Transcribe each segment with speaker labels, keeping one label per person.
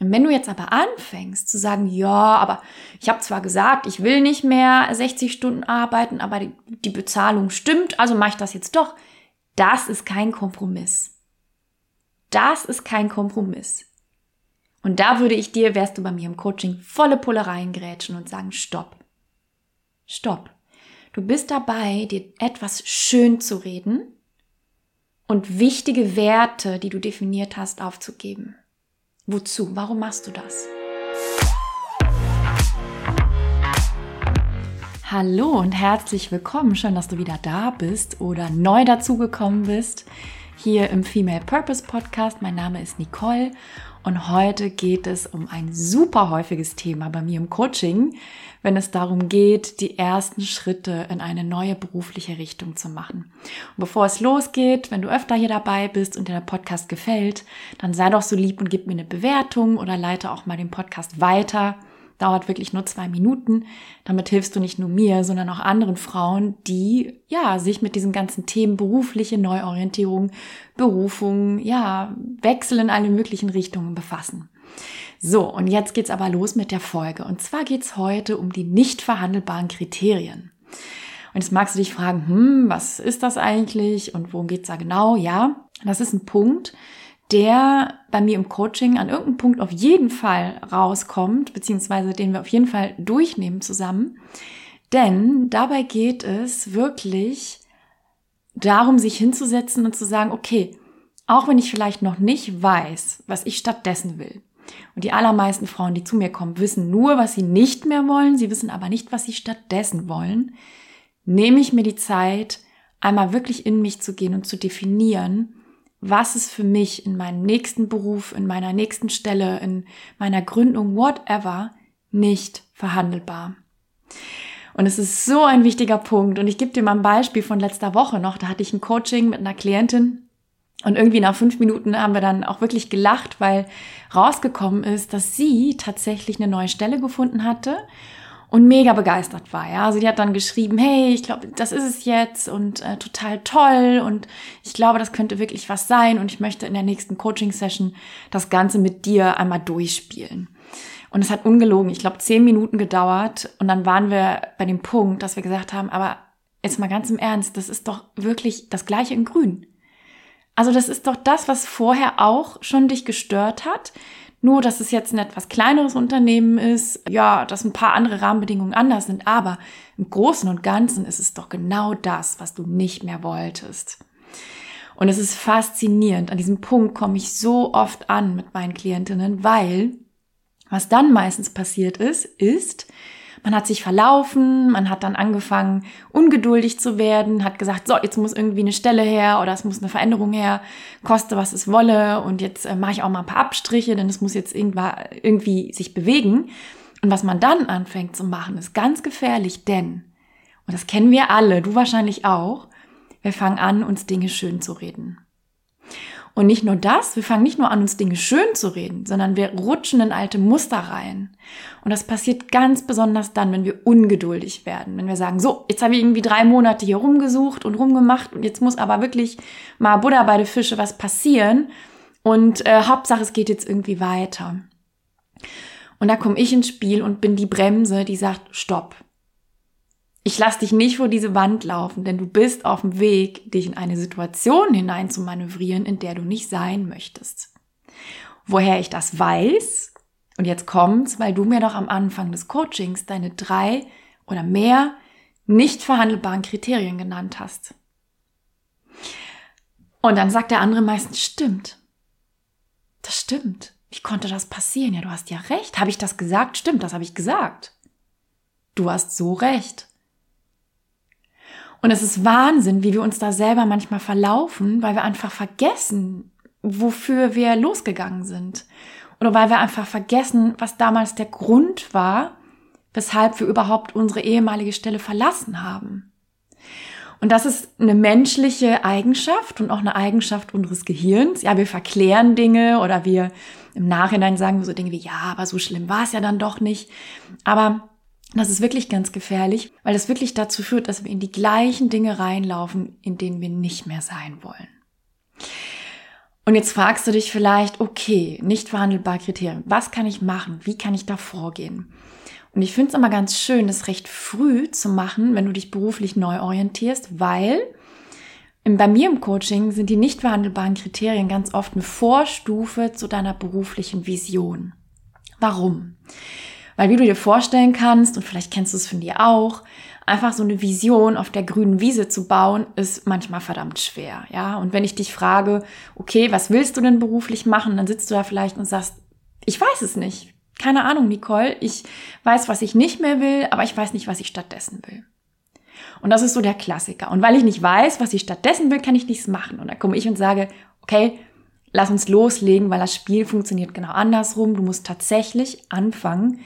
Speaker 1: Und wenn du jetzt aber anfängst zu sagen, ja, aber ich habe zwar gesagt, ich will nicht mehr 60 Stunden arbeiten, aber die, die Bezahlung stimmt, also mache ich das jetzt doch. Das ist kein Kompromiss. Das ist kein Kompromiss. Und da würde ich dir, wärst du bei mir im Coaching, volle Pulle reingrätschen und sagen, stopp. Stopp. Du bist dabei, dir etwas schön zu reden und wichtige Werte, die du definiert hast, aufzugeben. Wozu? Warum machst du das? Hallo und herzlich willkommen. Schön, dass du wieder da bist oder neu dazugekommen bist hier im Female Purpose Podcast. Mein Name ist Nicole und heute geht es um ein super häufiges Thema bei mir im Coaching, wenn es darum geht, die ersten Schritte in eine neue berufliche Richtung zu machen. Und bevor es losgeht, wenn du öfter hier dabei bist und dir der Podcast gefällt, dann sei doch so lieb und gib mir eine Bewertung oder leite auch mal den Podcast weiter dauert wirklich nur zwei Minuten. Damit hilfst du nicht nur mir, sondern auch anderen Frauen, die ja sich mit diesen ganzen Themen berufliche Neuorientierung, Berufung, ja, Wechsel in alle möglichen Richtungen befassen. So, und jetzt geht's aber los mit der Folge. Und zwar geht's heute um die nicht verhandelbaren Kriterien. Und jetzt magst du dich fragen, hm, was ist das eigentlich und worum geht's da genau? Ja, das ist ein Punkt, der bei mir im Coaching an irgendeinem Punkt auf jeden Fall rauskommt, beziehungsweise den wir auf jeden Fall durchnehmen zusammen. Denn dabei geht es wirklich darum, sich hinzusetzen und zu sagen, okay, auch wenn ich vielleicht noch nicht weiß, was ich stattdessen will. Und die allermeisten Frauen, die zu mir kommen, wissen nur, was sie nicht mehr wollen, sie wissen aber nicht, was sie stattdessen wollen, nehme ich mir die Zeit, einmal wirklich in mich zu gehen und zu definieren, was ist für mich in meinem nächsten Beruf, in meiner nächsten Stelle, in meiner Gründung, whatever, nicht verhandelbar. Und es ist so ein wichtiger Punkt. Und ich gebe dir mal ein Beispiel von letzter Woche noch. Da hatte ich ein Coaching mit einer Klientin. Und irgendwie nach fünf Minuten haben wir dann auch wirklich gelacht, weil rausgekommen ist, dass sie tatsächlich eine neue Stelle gefunden hatte und mega begeistert war. Ja, also die hat dann geschrieben, hey, ich glaube, das ist es jetzt und äh, total toll und ich glaube, das könnte wirklich was sein und ich möchte in der nächsten Coaching-Session das Ganze mit dir einmal durchspielen. Und es hat ungelogen, ich glaube, zehn Minuten gedauert und dann waren wir bei dem Punkt, dass wir gesagt haben, aber jetzt mal ganz im Ernst, das ist doch wirklich das gleiche in Grün. Also das ist doch das, was vorher auch schon dich gestört hat. Nur, dass es jetzt ein etwas kleineres Unternehmen ist, ja, dass ein paar andere Rahmenbedingungen anders sind, aber im Großen und Ganzen ist es doch genau das, was du nicht mehr wolltest. Und es ist faszinierend. An diesem Punkt komme ich so oft an mit meinen Klientinnen, weil was dann meistens passiert ist, ist, man hat sich verlaufen, man hat dann angefangen, ungeduldig zu werden, hat gesagt, so, jetzt muss irgendwie eine Stelle her oder es muss eine Veränderung her, koste was es wolle und jetzt äh, mache ich auch mal ein paar Abstriche, denn es muss jetzt irgendwie sich bewegen. Und was man dann anfängt zu machen, ist ganz gefährlich, denn, und das kennen wir alle, du wahrscheinlich auch, wir fangen an, uns Dinge schön zu reden. Und nicht nur das, wir fangen nicht nur an, uns Dinge schön zu reden, sondern wir rutschen in alte Muster rein. Und das passiert ganz besonders dann, wenn wir ungeduldig werden. Wenn wir sagen, so, jetzt habe ich irgendwie drei Monate hier rumgesucht und rumgemacht und jetzt muss aber wirklich mal Buddha bei den Fische was passieren. Und äh, Hauptsache, es geht jetzt irgendwie weiter. Und da komme ich ins Spiel und bin die Bremse, die sagt, stopp. Ich lass dich nicht vor diese Wand laufen, denn du bist auf dem Weg, dich in eine Situation hinein zu manövrieren, in der du nicht sein möchtest. Woher ich das weiß, und jetzt kommt's, weil du mir doch am Anfang des Coachings deine drei oder mehr nicht verhandelbaren Kriterien genannt hast. Und dann sagt der andere meistens, stimmt. Das stimmt. Wie konnte das passieren? Ja, du hast ja recht. Habe ich das gesagt? Stimmt, das habe ich gesagt. Du hast so recht. Und es ist Wahnsinn, wie wir uns da selber manchmal verlaufen, weil wir einfach vergessen, wofür wir losgegangen sind. Oder weil wir einfach vergessen, was damals der Grund war, weshalb wir überhaupt unsere ehemalige Stelle verlassen haben. Und das ist eine menschliche Eigenschaft und auch eine Eigenschaft unseres Gehirns. Ja, wir verklären Dinge oder wir im Nachhinein sagen wir so Dinge wie, ja, aber so schlimm war es ja dann doch nicht. Aber das ist wirklich ganz gefährlich, weil das wirklich dazu führt, dass wir in die gleichen Dinge reinlaufen, in denen wir nicht mehr sein wollen. Und jetzt fragst du dich vielleicht, okay, nicht verhandelbare Kriterien, was kann ich machen? Wie kann ich da vorgehen? Und ich finde es immer ganz schön, das recht früh zu machen, wenn du dich beruflich neu orientierst, weil bei mir im Coaching sind die nicht verhandelbaren Kriterien ganz oft eine Vorstufe zu deiner beruflichen Vision. Warum? Weil wie du dir vorstellen kannst, und vielleicht kennst du es von dir auch, einfach so eine Vision auf der grünen Wiese zu bauen, ist manchmal verdammt schwer, ja. Und wenn ich dich frage, okay, was willst du denn beruflich machen, dann sitzt du da vielleicht und sagst, ich weiß es nicht. Keine Ahnung, Nicole. Ich weiß, was ich nicht mehr will, aber ich weiß nicht, was ich stattdessen will. Und das ist so der Klassiker. Und weil ich nicht weiß, was ich stattdessen will, kann ich nichts machen. Und dann komme ich und sage, okay, lass uns loslegen, weil das Spiel funktioniert genau andersrum. Du musst tatsächlich anfangen,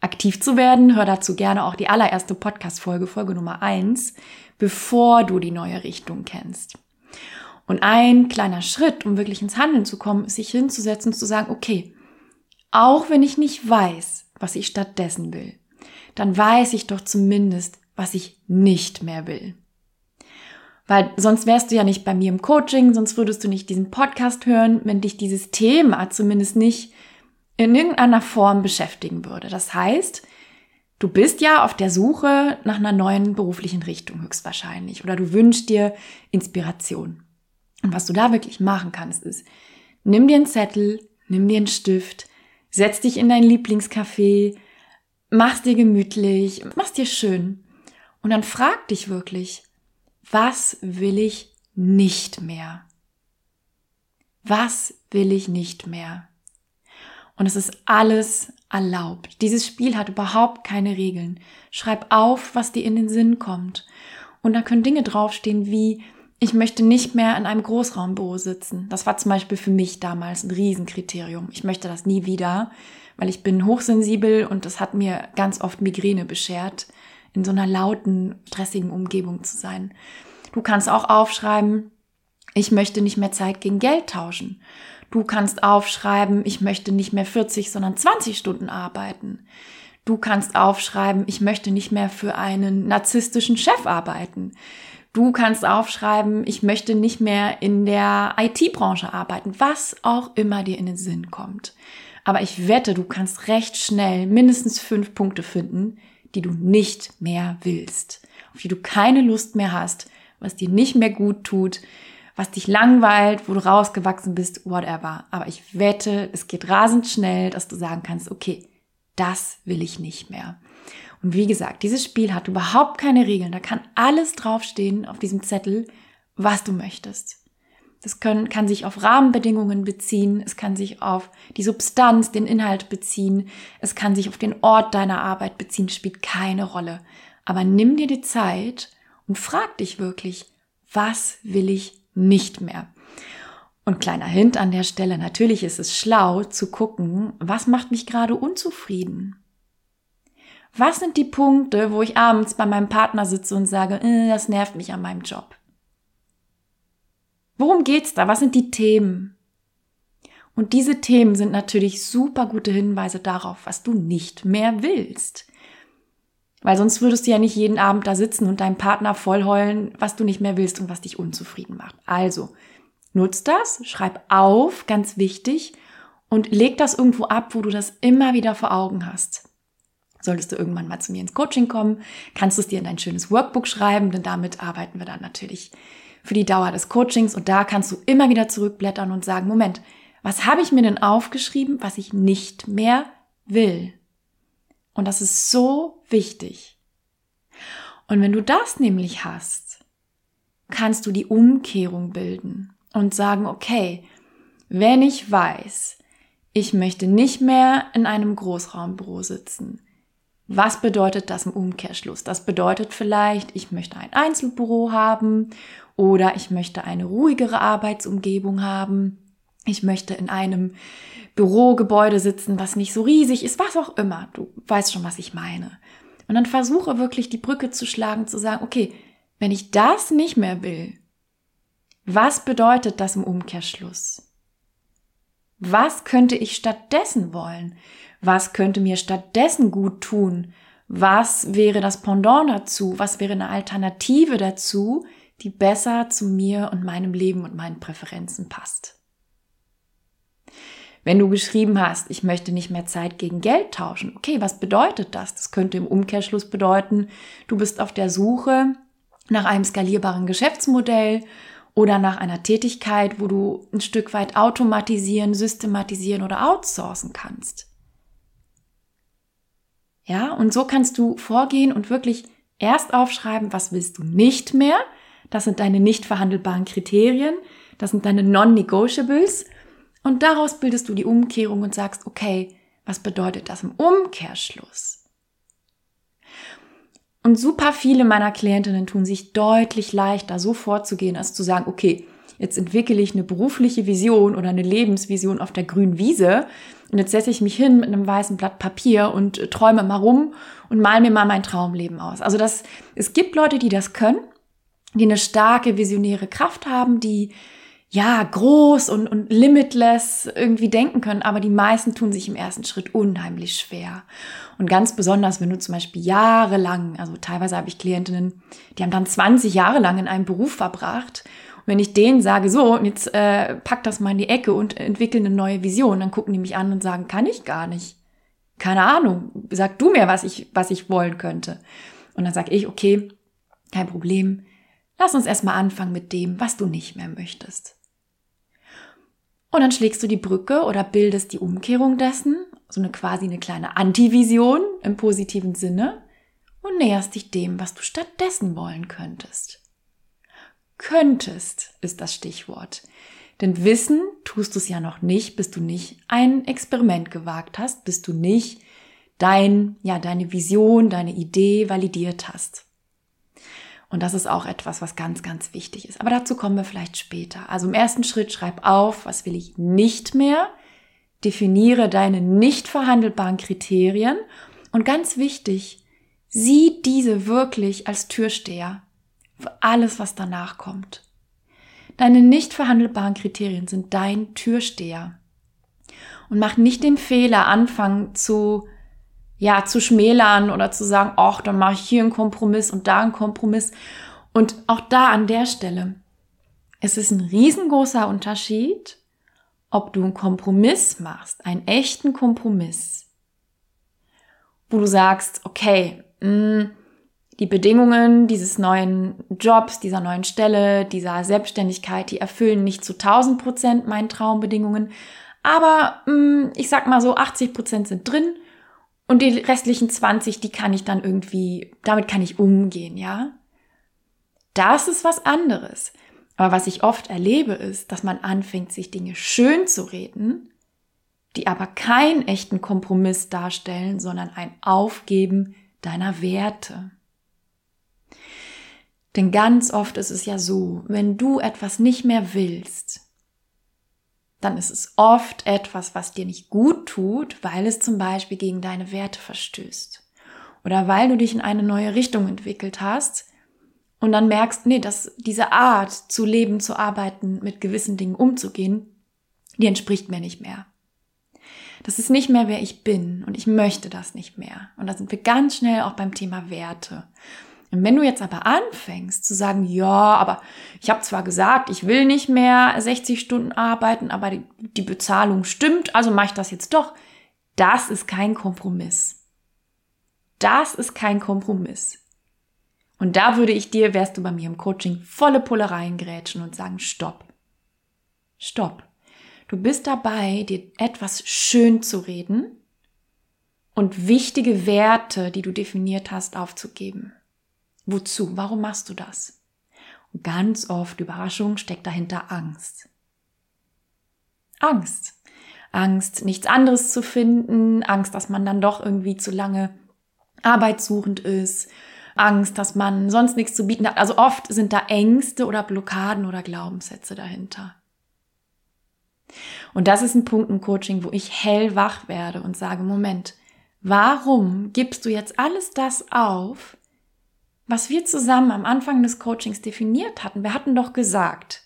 Speaker 1: aktiv zu werden. Hör dazu gerne auch die allererste Podcast-Folge, Folge Nummer eins, bevor du die neue Richtung kennst. Und ein kleiner Schritt, um wirklich ins Handeln zu kommen, ist sich hinzusetzen und zu sagen, okay, auch wenn ich nicht weiß, was ich stattdessen will, dann weiß ich doch zumindest, was ich nicht mehr will. Weil sonst wärst du ja nicht bei mir im Coaching, sonst würdest du nicht diesen Podcast hören, wenn dich dieses Thema zumindest nicht in irgendeiner Form beschäftigen würde. Das heißt, du bist ja auf der Suche nach einer neuen beruflichen Richtung höchstwahrscheinlich oder du wünschst dir Inspiration. Und was du da wirklich machen kannst, ist, nimm dir einen Zettel, nimm dir einen Stift, setz dich in dein Lieblingscafé, mach's dir gemütlich, mach's dir schön. Und dann frag dich wirklich, was will ich nicht mehr? Was will ich nicht mehr? Und es ist alles erlaubt. Dieses Spiel hat überhaupt keine Regeln. Schreib auf, was dir in den Sinn kommt. Und da können Dinge draufstehen wie, ich möchte nicht mehr in einem Großraumbüro sitzen. Das war zum Beispiel für mich damals ein Riesenkriterium. Ich möchte das nie wieder, weil ich bin hochsensibel und das hat mir ganz oft Migräne beschert, in so einer lauten, stressigen Umgebung zu sein. Du kannst auch aufschreiben, ich möchte nicht mehr Zeit gegen Geld tauschen. Du kannst aufschreiben, ich möchte nicht mehr 40, sondern 20 Stunden arbeiten. Du kannst aufschreiben, ich möchte nicht mehr für einen narzisstischen Chef arbeiten. Du kannst aufschreiben, ich möchte nicht mehr in der IT-Branche arbeiten, was auch immer dir in den Sinn kommt. Aber ich wette, du kannst recht schnell mindestens fünf Punkte finden, die du nicht mehr willst, auf die du keine Lust mehr hast, was dir nicht mehr gut tut, was dich langweilt, wo du rausgewachsen bist, whatever. Aber ich wette, es geht rasend schnell, dass du sagen kannst, okay, das will ich nicht mehr. Und wie gesagt, dieses Spiel hat überhaupt keine Regeln. Da kann alles draufstehen auf diesem Zettel, was du möchtest. Das können, kann sich auf Rahmenbedingungen beziehen, es kann sich auf die Substanz, den Inhalt beziehen, es kann sich auf den Ort deiner Arbeit beziehen, spielt keine Rolle. Aber nimm dir die Zeit und frag dich wirklich, was will ich nicht mehr. Und kleiner Hint an der Stelle, natürlich ist es schlau zu gucken, was macht mich gerade unzufrieden? Was sind die Punkte, wo ich abends bei meinem Partner sitze und sage, äh, das nervt mich an meinem Job? Worum geht's da? Was sind die Themen? Und diese Themen sind natürlich super gute Hinweise darauf, was du nicht mehr willst. Weil sonst würdest du ja nicht jeden Abend da sitzen und deinem Partner vollheulen, was du nicht mehr willst und was dich unzufrieden macht. Also, nutz das, schreib auf, ganz wichtig, und leg das irgendwo ab, wo du das immer wieder vor Augen hast. Solltest du irgendwann mal zu mir ins Coaching kommen, kannst du es dir in dein schönes Workbook schreiben, denn damit arbeiten wir dann natürlich für die Dauer des Coachings und da kannst du immer wieder zurückblättern und sagen, Moment, was habe ich mir denn aufgeschrieben, was ich nicht mehr will? Und das ist so wichtig. Und wenn du das nämlich hast, kannst du die Umkehrung bilden und sagen, okay, wenn ich weiß, ich möchte nicht mehr in einem Großraumbüro sitzen, was bedeutet das im Umkehrschluss? Das bedeutet vielleicht, ich möchte ein Einzelbüro haben oder ich möchte eine ruhigere Arbeitsumgebung haben. Ich möchte in einem Bürogebäude sitzen, was nicht so riesig ist, was auch immer. Du weißt schon, was ich meine. Und dann versuche wirklich die Brücke zu schlagen, zu sagen, okay, wenn ich das nicht mehr will, was bedeutet das im Umkehrschluss? Was könnte ich stattdessen wollen? Was könnte mir stattdessen gut tun? Was wäre das Pendant dazu? Was wäre eine Alternative dazu, die besser zu mir und meinem Leben und meinen Präferenzen passt? Wenn du geschrieben hast, ich möchte nicht mehr Zeit gegen Geld tauschen, okay, was bedeutet das? Das könnte im Umkehrschluss bedeuten, du bist auf der Suche nach einem skalierbaren Geschäftsmodell oder nach einer Tätigkeit, wo du ein Stück weit automatisieren, systematisieren oder outsourcen kannst. Ja, und so kannst du vorgehen und wirklich erst aufschreiben, was willst du nicht mehr. Das sind deine nicht verhandelbaren Kriterien. Das sind deine Non-Negotiables. Und daraus bildest du die Umkehrung und sagst, okay, was bedeutet das im Umkehrschluss? Und super viele meiner Klientinnen tun sich deutlich leichter, so vorzugehen, als zu sagen, okay, jetzt entwickle ich eine berufliche Vision oder eine Lebensvision auf der grünen Wiese und jetzt setze ich mich hin mit einem weißen Blatt Papier und träume mal rum und mal mir mal mein Traumleben aus. Also das, es gibt Leute, die das können, die eine starke visionäre Kraft haben, die ja, groß und, und limitless irgendwie denken können, aber die meisten tun sich im ersten Schritt unheimlich schwer. Und ganz besonders, wenn du zum Beispiel jahrelang, also teilweise habe ich Klientinnen, die haben dann 20 Jahre lang in einem Beruf verbracht. Und wenn ich denen sage, so, jetzt äh, pack das mal in die Ecke und entwickel eine neue Vision, dann gucken die mich an und sagen, kann ich gar nicht. Keine Ahnung, sag du mir, was ich, was ich wollen könnte. Und dann sage ich, okay, kein Problem. Lass uns erstmal anfangen mit dem, was du nicht mehr möchtest. Und dann schlägst du die Brücke oder bildest die Umkehrung dessen, so eine quasi eine kleine Antivision im positiven Sinne und näherst dich dem, was du stattdessen wollen könntest. Könntest ist das Stichwort. Denn wissen tust du es ja noch nicht, bis du nicht ein Experiment gewagt hast, bis du nicht dein, ja, deine Vision, deine Idee validiert hast. Und das ist auch etwas, was ganz, ganz wichtig ist. Aber dazu kommen wir vielleicht später. Also im ersten Schritt schreib auf, was will ich nicht mehr. Definiere deine nicht verhandelbaren Kriterien. Und ganz wichtig, sieh diese wirklich als Türsteher für alles, was danach kommt. Deine nicht verhandelbaren Kriterien sind dein Türsteher. Und mach nicht den Fehler, anfangen zu ja, zu schmälern oder zu sagen, ach, dann mache ich hier einen Kompromiss und da einen Kompromiss. Und auch da an der Stelle, es ist ein riesengroßer Unterschied, ob du einen Kompromiss machst, einen echten Kompromiss, wo du sagst, okay, mh, mm, die Bedingungen dieses neuen Jobs, dieser neuen Stelle, dieser Selbstständigkeit, die erfüllen nicht zu 1000 Prozent meinen Traumbedingungen, aber mh, mm, ich sag mal so, 80 Prozent sind drin und die restlichen 20, die kann ich dann irgendwie, damit kann ich umgehen, ja? Das ist was anderes. Aber was ich oft erlebe, ist, dass man anfängt, sich Dinge schön zu reden, die aber keinen echten Kompromiss darstellen, sondern ein Aufgeben deiner Werte. Denn ganz oft ist es ja so, wenn du etwas nicht mehr willst, dann ist es oft etwas, was dir nicht gut tut, weil es zum Beispiel gegen deine Werte verstößt. Oder weil du dich in eine neue Richtung entwickelt hast und dann merkst, nee, dass diese Art zu leben, zu arbeiten, mit gewissen Dingen umzugehen, die entspricht mir nicht mehr. Das ist nicht mehr, wer ich bin und ich möchte das nicht mehr. Und da sind wir ganz schnell auch beim Thema Werte. Und wenn du jetzt aber anfängst zu sagen, ja, aber ich habe zwar gesagt, ich will nicht mehr 60 Stunden arbeiten, aber die, die Bezahlung stimmt, also mache ich das jetzt doch. Das ist kein Kompromiss. Das ist kein Kompromiss. Und da würde ich dir, wärst du bei mir im Coaching, volle Pulle reingrätschen und sagen, stopp. Stopp. Du bist dabei, dir etwas schön zu reden und wichtige Werte, die du definiert hast, aufzugeben. Wozu? Warum machst du das? Und ganz oft, Überraschung, steckt dahinter Angst. Angst. Angst, nichts anderes zu finden, Angst, dass man dann doch irgendwie zu lange arbeitssuchend ist, Angst, dass man sonst nichts zu bieten hat. Also oft sind da Ängste oder Blockaden oder Glaubenssätze dahinter. Und das ist ein Punkt im Coaching, wo ich hellwach werde und sage, Moment, warum gibst du jetzt alles das auf, was wir zusammen am Anfang des Coachings definiert hatten. Wir hatten doch gesagt,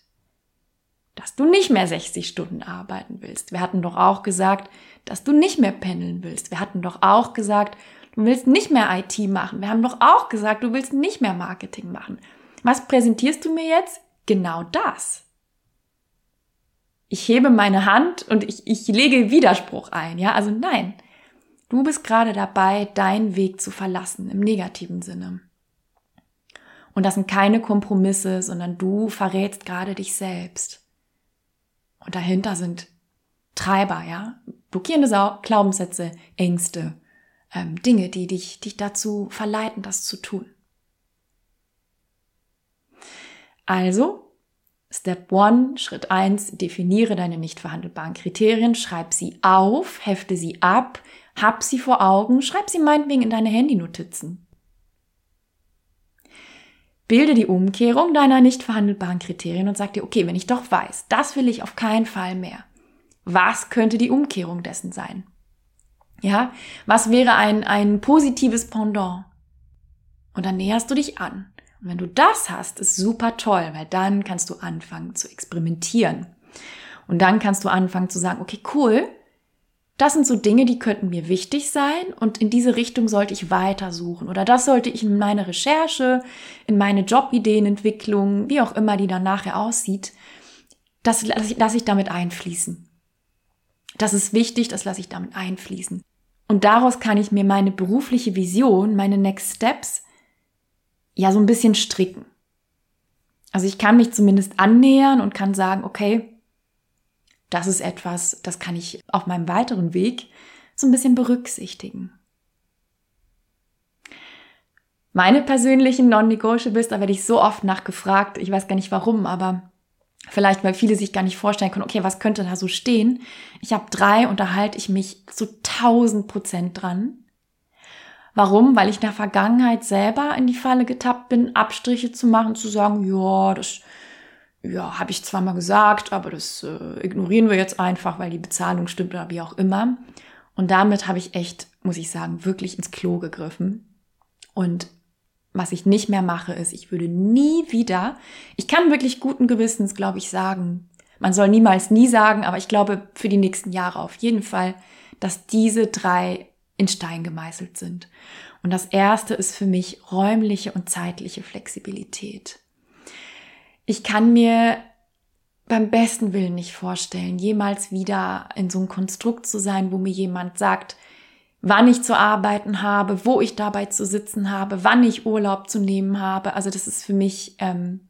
Speaker 1: dass du nicht mehr 60 Stunden arbeiten willst. Wir hatten doch auch gesagt, dass du nicht mehr pendeln willst. Wir hatten doch auch gesagt, du willst nicht mehr IT machen. Wir haben doch auch gesagt, du willst nicht mehr Marketing machen. Was präsentierst du mir jetzt? Genau das. ich hebe meine Hand und ich, ich lege Widerspruch ein. Ja, also nein. Du bist gerade dabei, deinen Weg zu verlassen im negativen Sinne. Und das sind keine Kompromisse, sondern du verrätst gerade dich selbst. Und dahinter sind Treiber, ja, blockierende Glaubenssätze, Ängste, ähm, Dinge, die dich, dich dazu verleiten, das zu tun. Also, Step one, Schritt eins: definiere deine nicht verhandelbaren Kriterien, schreib sie auf, hefte sie ab, hab sie vor Augen, schreib sie meinetwegen in deine Handynotizen. Bilde die Umkehrung deiner nicht verhandelbaren Kriterien und sag dir, okay, wenn ich doch weiß, das will ich auf keinen Fall mehr. Was könnte die Umkehrung dessen sein? Ja, was wäre ein, ein positives Pendant? Und dann näherst du dich an. Und wenn du das hast, ist super toll, weil dann kannst du anfangen zu experimentieren. Und dann kannst du anfangen zu sagen, okay, cool, das sind so Dinge, die könnten mir wichtig sein und in diese Richtung sollte ich weiter suchen oder das sollte ich in meine Recherche, in meine Jobideenentwicklung, wie auch immer die dann nachher aussieht, das lasse ich damit einfließen. Das ist wichtig, das lasse ich damit einfließen. Und daraus kann ich mir meine berufliche Vision, meine Next Steps, ja so ein bisschen stricken. Also ich kann mich zumindest annähern und kann sagen, okay, das ist etwas, das kann ich auf meinem weiteren Weg so ein bisschen berücksichtigen. Meine persönlichen Non-Negotiables, da werde ich so oft nachgefragt, ich weiß gar nicht warum, aber vielleicht, weil viele sich gar nicht vorstellen können, okay, was könnte da so stehen? Ich habe drei und da halte ich mich zu 1000 Prozent dran. Warum? Weil ich in der Vergangenheit selber in die Falle getappt bin, Abstriche zu machen, zu sagen, ja, das ja, habe ich zwar mal gesagt, aber das äh, ignorieren wir jetzt einfach, weil die Bezahlung stimmt oder wie auch immer. Und damit habe ich echt, muss ich sagen, wirklich ins Klo gegriffen. Und was ich nicht mehr mache, ist, ich würde nie wieder, ich kann wirklich guten Gewissens, glaube ich, sagen, man soll niemals nie sagen, aber ich glaube für die nächsten Jahre auf jeden Fall, dass diese drei in Stein gemeißelt sind. Und das erste ist für mich räumliche und zeitliche Flexibilität. Ich kann mir beim besten Willen nicht vorstellen, jemals wieder in so einem Konstrukt zu sein, wo mir jemand sagt, wann ich zu arbeiten habe, wo ich dabei zu sitzen habe, wann ich Urlaub zu nehmen habe. Also das ist für mich ähm,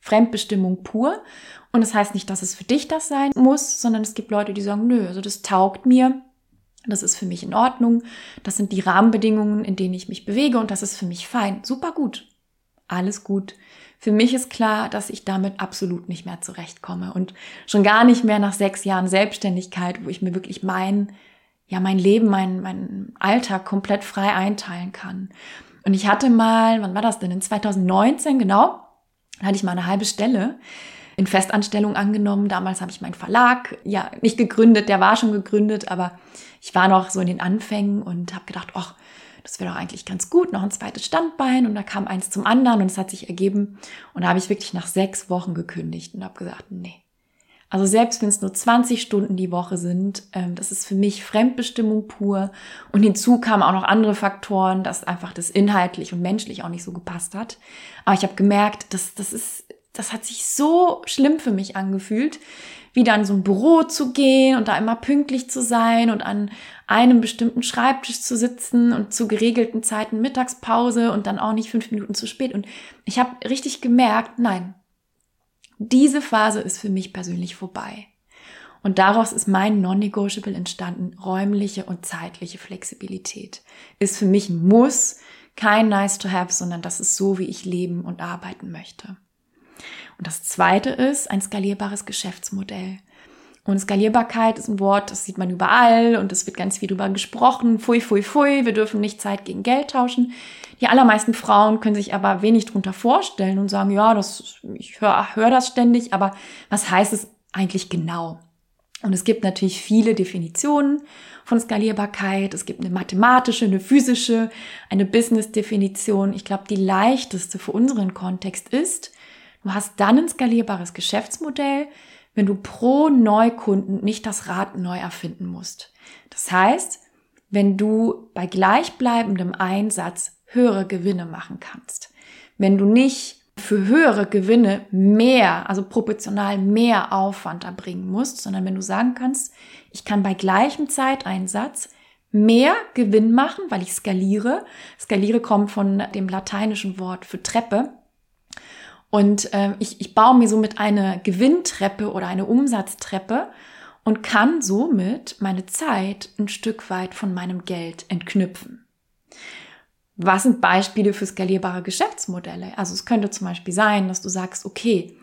Speaker 1: Fremdbestimmung pur. Und das heißt nicht, dass es für dich das sein muss, sondern es gibt Leute, die sagen, nö, also das taugt mir. Das ist für mich in Ordnung. Das sind die Rahmenbedingungen, in denen ich mich bewege und das ist für mich fein. Super gut. Alles gut. Für mich ist klar, dass ich damit absolut nicht mehr zurechtkomme und schon gar nicht mehr nach sechs Jahren Selbstständigkeit, wo ich mir wirklich mein, ja, mein Leben, mein, mein Alltag komplett frei einteilen kann. Und ich hatte mal, wann war das denn? In 2019, genau, hatte ich mal eine halbe Stelle in Festanstellung angenommen. Damals habe ich meinen Verlag, ja, nicht gegründet, der war schon gegründet, aber ich war noch so in den Anfängen und habe gedacht, ach, das wäre doch eigentlich ganz gut, noch ein zweites Standbein und da kam eins zum anderen und es hat sich ergeben und da habe ich wirklich nach sechs Wochen gekündigt und habe gesagt, nee. Also selbst wenn es nur 20 Stunden die Woche sind, ähm, das ist für mich Fremdbestimmung pur und hinzu kamen auch noch andere Faktoren, dass einfach das inhaltlich und menschlich auch nicht so gepasst hat. Aber ich habe gemerkt, dass das ist, das hat sich so schlimm für mich angefühlt, wieder in so ein Büro zu gehen und da immer pünktlich zu sein und an einem bestimmten Schreibtisch zu sitzen und zu geregelten Zeiten Mittagspause und dann auch nicht fünf Minuten zu spät. Und ich habe richtig gemerkt, nein, diese Phase ist für mich persönlich vorbei. Und daraus ist mein Non-Negotiable entstanden, räumliche und zeitliche Flexibilität. Ist für mich ein Muss, kein Nice to Have, sondern das ist so, wie ich leben und arbeiten möchte. Und das zweite ist ein skalierbares Geschäftsmodell. Und Skalierbarkeit ist ein Wort, das sieht man überall und es wird ganz viel drüber gesprochen. Pfui, pfui, pfui, wir dürfen nicht Zeit gegen Geld tauschen. Die allermeisten Frauen können sich aber wenig drunter vorstellen und sagen, ja, das, ich höre hör das ständig, aber was heißt es eigentlich genau? Und es gibt natürlich viele Definitionen von Skalierbarkeit. Es gibt eine mathematische, eine physische, eine Business-Definition. Ich glaube, die leichteste für unseren Kontext ist, Du hast dann ein skalierbares Geschäftsmodell, wenn du pro Neukunden nicht das Rad neu erfinden musst. Das heißt, wenn du bei gleichbleibendem Einsatz höhere Gewinne machen kannst. Wenn du nicht für höhere Gewinne mehr, also proportional mehr Aufwand erbringen musst, sondern wenn du sagen kannst, ich kann bei gleichem Zeiteinsatz mehr Gewinn machen, weil ich skaliere. Skaliere kommt von dem lateinischen Wort für Treppe. Und äh, ich, ich baue mir somit eine Gewinntreppe oder eine Umsatztreppe und kann somit meine Zeit ein Stück weit von meinem Geld entknüpfen. Was sind Beispiele für skalierbare Geschäftsmodelle? Also es könnte zum Beispiel sein, dass du sagst, okay,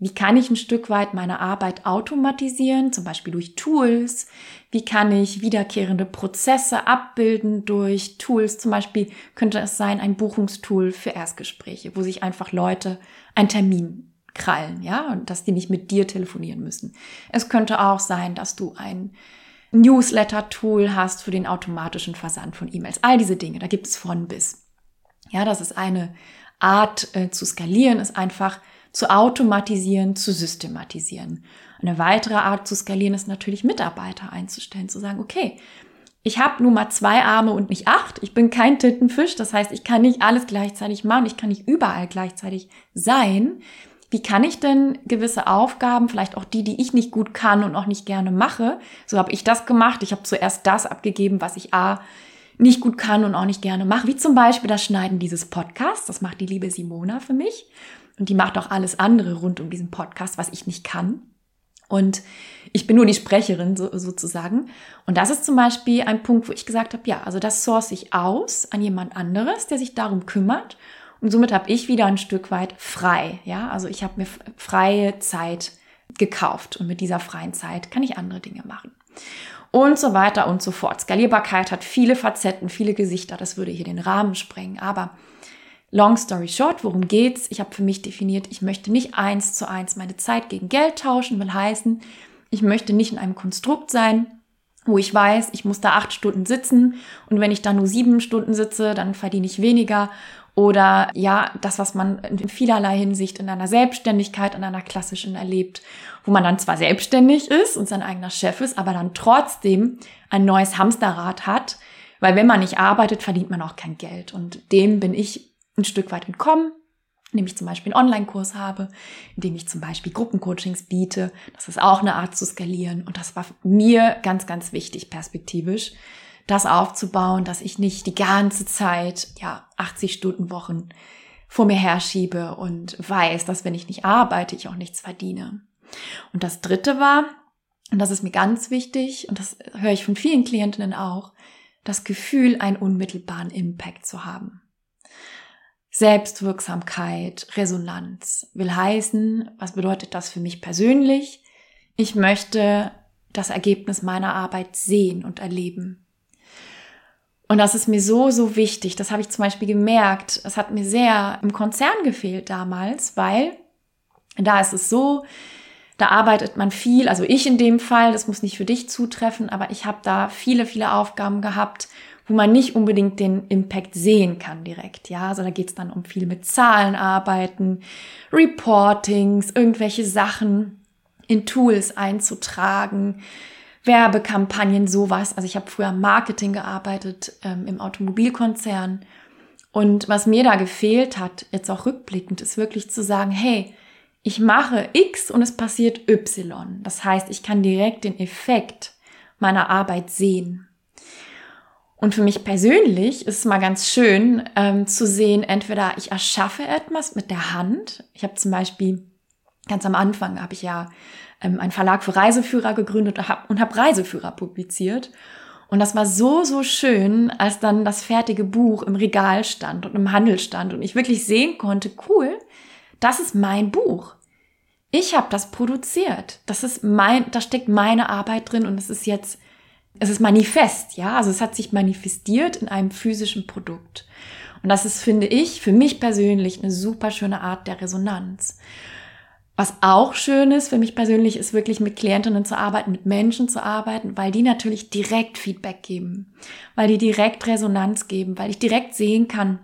Speaker 1: wie kann ich ein Stück weit meine Arbeit automatisieren, zum Beispiel durch Tools? Wie kann ich wiederkehrende Prozesse abbilden durch Tools? Zum Beispiel könnte es sein ein Buchungstool für Erstgespräche, wo sich einfach Leute einen Termin krallen, ja, und dass die nicht mit dir telefonieren müssen. Es könnte auch sein, dass du ein Newsletter-Tool hast für den automatischen Versand von E-Mails. All diese Dinge, da gibt es von bis. Ja, das ist eine Art äh, zu skalieren, ist einfach zu automatisieren, zu systematisieren. Eine weitere Art zu skalieren ist natürlich Mitarbeiter einzustellen, zu sagen, okay, ich habe nun mal zwei Arme und nicht acht. Ich bin kein Tintenfisch. Das heißt, ich kann nicht alles gleichzeitig machen. Ich kann nicht überall gleichzeitig sein. Wie kann ich denn gewisse Aufgaben, vielleicht auch die, die ich nicht gut kann und auch nicht gerne mache, so habe ich das gemacht. Ich habe zuerst das abgegeben, was ich A nicht gut kann und auch nicht gerne mache, wie zum Beispiel das Schneiden dieses Podcasts. Das macht die liebe Simona für mich. Und die macht auch alles andere rund um diesen Podcast, was ich nicht kann. Und ich bin nur die Sprecherin so, sozusagen. Und das ist zum Beispiel ein Punkt, wo ich gesagt habe, ja, also das source ich aus an jemand anderes, der sich darum kümmert. Und somit habe ich wieder ein Stück weit frei. Ja, also ich habe mir freie Zeit gekauft und mit dieser freien Zeit kann ich andere Dinge machen. Und so weiter und so fort. Skalierbarkeit hat viele Facetten, viele Gesichter. Das würde hier den Rahmen sprengen. Aber Long story short, worum geht's? Ich habe für mich definiert, ich möchte nicht eins zu eins meine Zeit gegen Geld tauschen, will heißen, ich möchte nicht in einem Konstrukt sein, wo ich weiß, ich muss da acht Stunden sitzen und wenn ich da nur sieben Stunden sitze, dann verdiene ich weniger. Oder ja, das, was man in vielerlei Hinsicht in einer Selbstständigkeit, in einer klassischen erlebt, wo man dann zwar selbstständig ist und sein eigener Chef ist, aber dann trotzdem ein neues Hamsterrad hat, weil wenn man nicht arbeitet, verdient man auch kein Geld. Und dem bin ich ein Stück weit entkommen, indem ich zum Beispiel einen Online-Kurs habe, indem ich zum Beispiel Gruppencoachings biete. Das ist auch eine Art zu skalieren. Und das war mir ganz, ganz wichtig, perspektivisch, das aufzubauen, dass ich nicht die ganze Zeit, ja, 80 Stunden Wochen vor mir herschiebe und weiß, dass wenn ich nicht arbeite, ich auch nichts verdiene. Und das dritte war, und das ist mir ganz wichtig, und das höre ich von vielen Klientinnen auch, das Gefühl, einen unmittelbaren Impact zu haben. Selbstwirksamkeit, Resonanz will heißen, was bedeutet das für mich persönlich? Ich möchte das Ergebnis meiner Arbeit sehen und erleben. Und das ist mir so, so wichtig. Das habe ich zum Beispiel gemerkt. Es hat mir sehr im Konzern gefehlt damals, weil da ist es so, da arbeitet man viel, also ich in dem Fall, das muss nicht für dich zutreffen, aber ich habe da viele, viele Aufgaben gehabt, wo man nicht unbedingt den Impact sehen kann direkt. Ja, also da geht es dann um viel mit Zahlen arbeiten, Reportings, irgendwelche Sachen in Tools einzutragen, Werbekampagnen, sowas. Also ich habe früher Marketing gearbeitet ähm, im Automobilkonzern. Und was mir da gefehlt hat, jetzt auch rückblickend, ist wirklich zu sagen, hey, ich mache X und es passiert Y. Das heißt, ich kann direkt den Effekt meiner Arbeit sehen. Und für mich persönlich ist es mal ganz schön ähm, zu sehen, entweder ich erschaffe etwas mit der Hand. Ich habe zum Beispiel ganz am Anfang habe ich ja ähm, einen Verlag für Reiseführer gegründet und habe hab Reiseführer publiziert. Und das war so, so schön, als dann das fertige Buch im Regal stand und im Handel stand und ich wirklich sehen konnte, cool, das ist mein Buch. Ich habe das produziert. Das ist mein, da steckt meine Arbeit drin und es ist jetzt es ist manifest, ja, also es hat sich manifestiert in einem physischen Produkt. Und das ist, finde ich, für mich persönlich eine super schöne Art der Resonanz. Was auch schön ist für mich persönlich, ist wirklich mit Klientinnen zu arbeiten, mit Menschen zu arbeiten, weil die natürlich direkt Feedback geben, weil die direkt Resonanz geben, weil ich direkt sehen kann,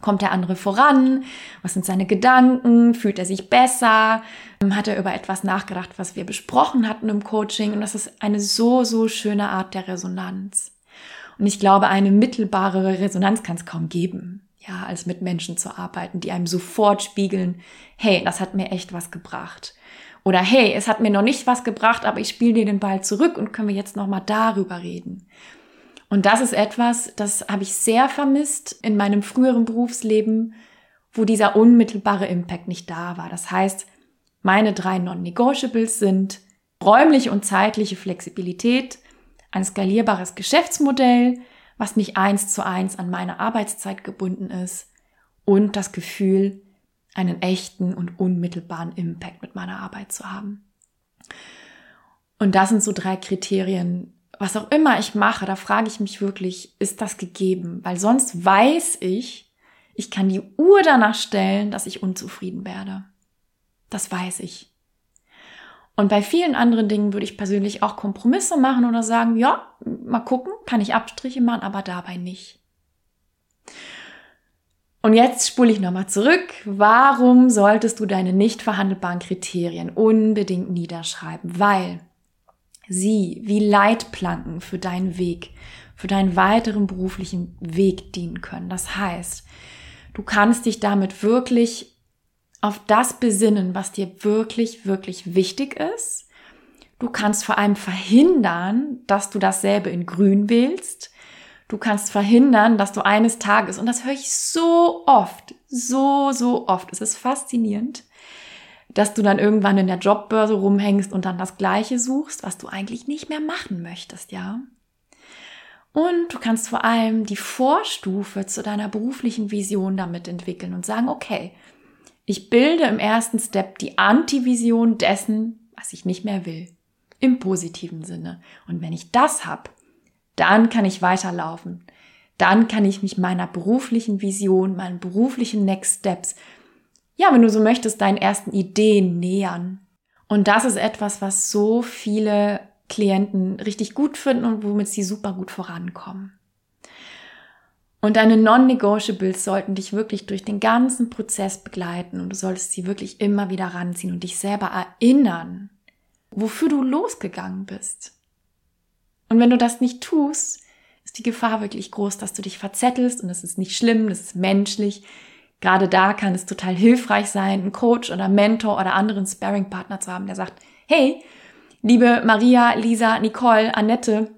Speaker 1: Kommt der andere voran? Was sind seine Gedanken? Fühlt er sich besser? Hat er über etwas nachgedacht, was wir besprochen hatten im Coaching? Und das ist eine so, so schöne Art der Resonanz. Und ich glaube, eine mittelbare Resonanz kann es kaum geben. ja, als mit Menschen zu arbeiten, die einem sofort spiegeln, hey, das hat mir echt was gebracht. Oder hey, es hat mir noch nicht was gebracht, aber ich spiele dir den Ball zurück und können wir jetzt nochmal darüber reden. Und das ist etwas, das habe ich sehr vermisst in meinem früheren Berufsleben, wo dieser unmittelbare Impact nicht da war. Das heißt, meine drei Non-Negotiables sind räumliche und zeitliche Flexibilität, ein skalierbares Geschäftsmodell, was nicht eins zu eins an meine Arbeitszeit gebunden ist und das Gefühl, einen echten und unmittelbaren Impact mit meiner Arbeit zu haben. Und das sind so drei Kriterien. Was auch immer ich mache, da frage ich mich wirklich, ist das gegeben? Weil sonst weiß ich, ich kann die Uhr danach stellen, dass ich unzufrieden werde. Das weiß ich. Und bei vielen anderen Dingen würde ich persönlich auch Kompromisse machen oder sagen, ja, mal gucken, kann ich Abstriche machen, aber dabei nicht. Und jetzt spule ich nochmal zurück. Warum solltest du deine nicht verhandelbaren Kriterien unbedingt niederschreiben? Weil sie wie Leitplanken für deinen Weg, für deinen weiteren beruflichen Weg dienen können. Das heißt, du kannst dich damit wirklich auf das besinnen, was dir wirklich, wirklich wichtig ist. Du kannst vor allem verhindern, dass du dasselbe in grün wählst. Du kannst verhindern, dass du eines Tages, und das höre ich so oft, so, so oft, es ist faszinierend, dass du dann irgendwann in der Jobbörse rumhängst und dann das Gleiche suchst, was du eigentlich nicht mehr machen möchtest, ja. Und du kannst vor allem die Vorstufe zu deiner beruflichen Vision damit entwickeln und sagen, okay, ich bilde im ersten Step die Antivision dessen, was ich nicht mehr will. Im positiven Sinne. Und wenn ich das hab, dann kann ich weiterlaufen. Dann kann ich mich meiner beruflichen Vision, meinen beruflichen Next Steps, ja, wenn du so möchtest, deinen ersten Ideen nähern. Und das ist etwas, was so viele Klienten richtig gut finden und womit sie super gut vorankommen. Und deine Non-Negotiables sollten dich wirklich durch den ganzen Prozess begleiten und du solltest sie wirklich immer wieder ranziehen und dich selber erinnern, wofür du losgegangen bist. Und wenn du das nicht tust, ist die Gefahr wirklich groß, dass du dich verzettelst und das ist nicht schlimm, das ist menschlich. Gerade da kann es total hilfreich sein, einen Coach oder Mentor oder anderen Sparring-Partner zu haben, der sagt, hey, liebe Maria, Lisa, Nicole, Annette,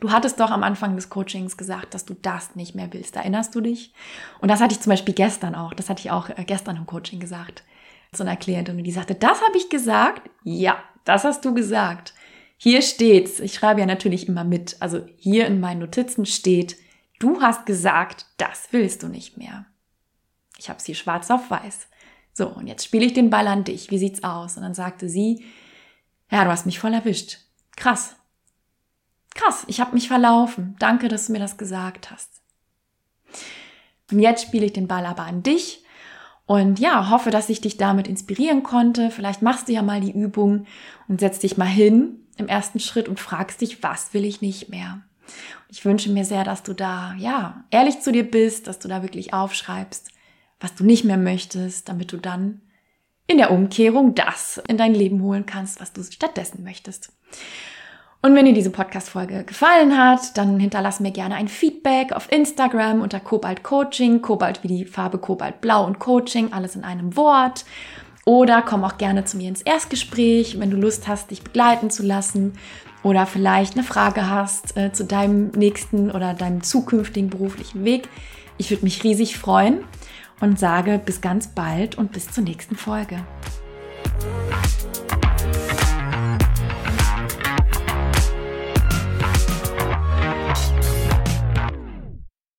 Speaker 1: Du hattest doch am Anfang des Coachings gesagt, dass du das nicht mehr willst. Erinnerst du dich? Und das hatte ich zum Beispiel gestern auch. Das hatte ich auch äh, gestern im Coaching gesagt. Zu einer Klientin. Und die sagte, das habe ich gesagt? Ja, das hast du gesagt. Hier steht's. Ich schreibe ja natürlich immer mit. Also hier in meinen Notizen steht, du hast gesagt, das willst du nicht mehr. Ich habe es hier schwarz auf weiß. So, und jetzt spiele ich den Ball an dich. Wie sieht's aus? Und dann sagte sie, ja, du hast mich voll erwischt. Krass krass, ich habe mich verlaufen. Danke, dass du mir das gesagt hast. Und jetzt spiele ich den Ball aber an dich und ja, hoffe, dass ich dich damit inspirieren konnte. Vielleicht machst du ja mal die Übung und setzt dich mal hin im ersten Schritt und fragst dich, was will ich nicht mehr? ich wünsche mir sehr, dass du da, ja, ehrlich zu dir bist, dass du da wirklich aufschreibst, was du nicht mehr möchtest, damit du dann in der Umkehrung das in dein Leben holen kannst, was du stattdessen möchtest. Und wenn dir diese Podcast-Folge gefallen hat, dann hinterlass mir gerne ein Feedback auf Instagram unter Kobalt Coaching, Kobalt wie die Farbe Kobaltblau und Coaching, alles in einem Wort. Oder komm auch gerne zu mir ins Erstgespräch, wenn du Lust hast, dich begleiten zu lassen oder vielleicht eine Frage hast äh, zu deinem nächsten oder deinem zukünftigen beruflichen Weg. Ich würde mich riesig freuen und sage bis ganz bald und bis zur nächsten Folge.